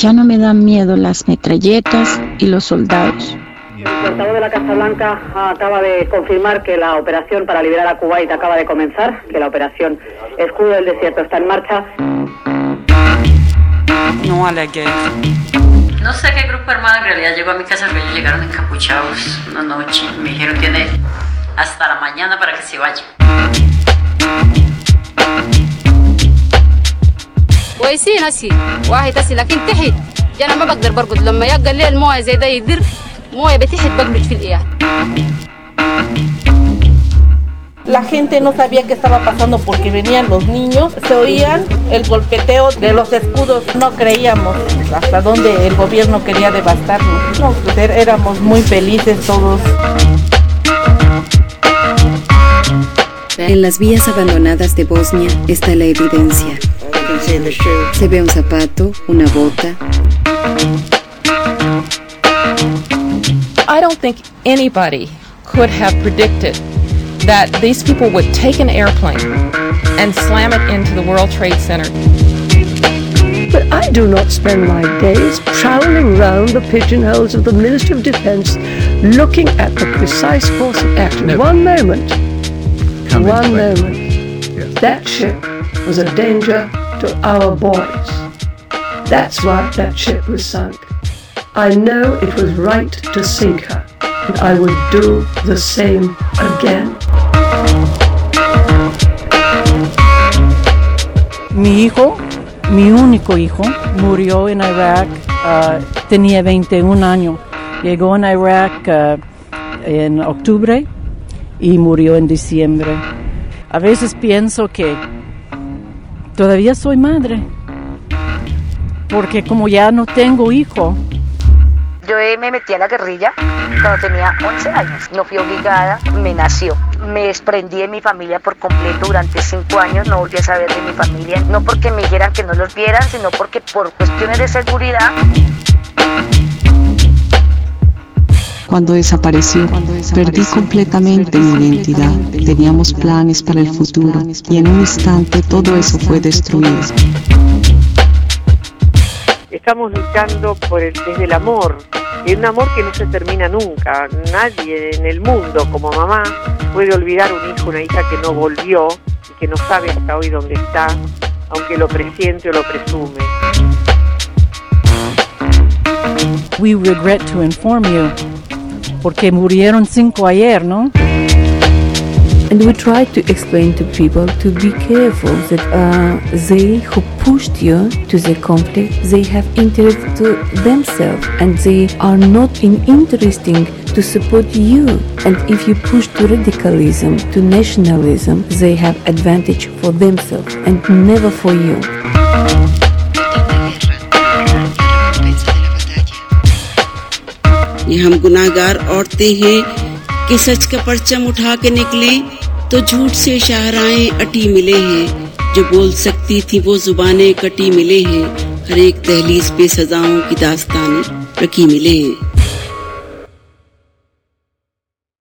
Ya no me dan miedo las metralletas y los soldados. El portavoz de la Casa Blanca acaba de confirmar que la operación para liberar a Kuwait acaba de comenzar, que la operación Escudo del Desierto está en marcha. No a la guerra. No sé qué grupo armado en realidad llegó a mi casa, pero ellos llegaron encapuchados una noche. Me dijeron tiene hasta la mañana para que se vaya. كويسين هسي واحد هسي لكن تحت انا ما بقدر برقد لما يلقى الليل مويه زي ده يدر مويه بتحت بقلج في الايام La gente no sabía qué estaba pasando porque venían los niños, se oían el golpeteo de los escudos, no creíamos hasta dónde el gobierno quería devastarnos. No, pues er- éramos muy felices todos. En las vías abandonadas de Bosnia está la evidencia. Se ve un zapato, una bota. I don't think anybody could have predicted that these people would take an airplane and slam it into the World Trade Center. But I do not spend my days prowling round the pigeonholes of the Ministry of Defense looking at the precise course of action. One moment, one moment, that ship was a danger to our boys. That's why that ship was sunk. I know it was right to sink her, and I would do the same again. Mi hijo, mi único hijo, murió en Irak, ah, tenía 21 años. Llegó en Irak ah, en octubre y murió en diciembre. A veces pienso que todavía soy madre, porque como ya no tengo hijo, Yo eh, me metí a la guerrilla cuando tenía 11 años. No fui obligada, me nació. Me desprendí de mi familia por completo durante 5 años. No volví a saber de mi familia. No porque me dijeran que no los vieran, sino porque por cuestiones de seguridad Cuando desapareció, perdí completamente mi identidad. Teníamos planes para el futuro y en un instante todo eso fue destruido. Estamos luchando por el, desde el amor, y un amor que no se termina nunca. Nadie en el mundo como mamá puede olvidar un hijo, una hija que no volvió y que no sabe hasta hoy dónde está, aunque lo presiente o lo presume. we regret to inform you, porque murieron cinco ayer, ¿no? And we try to explain to people to be careful that uh, they who pushed you to the conflict, they have interest to themselves and they are not in interesting to support you. And if you push to radicalism, to nationalism, they have advantage for themselves and never for you. ये हम गुनाहगार औरतें हैं कि सच का परचम उठा के निकले तो झूठ से शाहराएँ अटी मिले हैं। जो बोल सकती थी वो जुबानें कटी मिले हैं। हर एक दहलीज पे सजाओं की दास्तान रखी मिले हैं।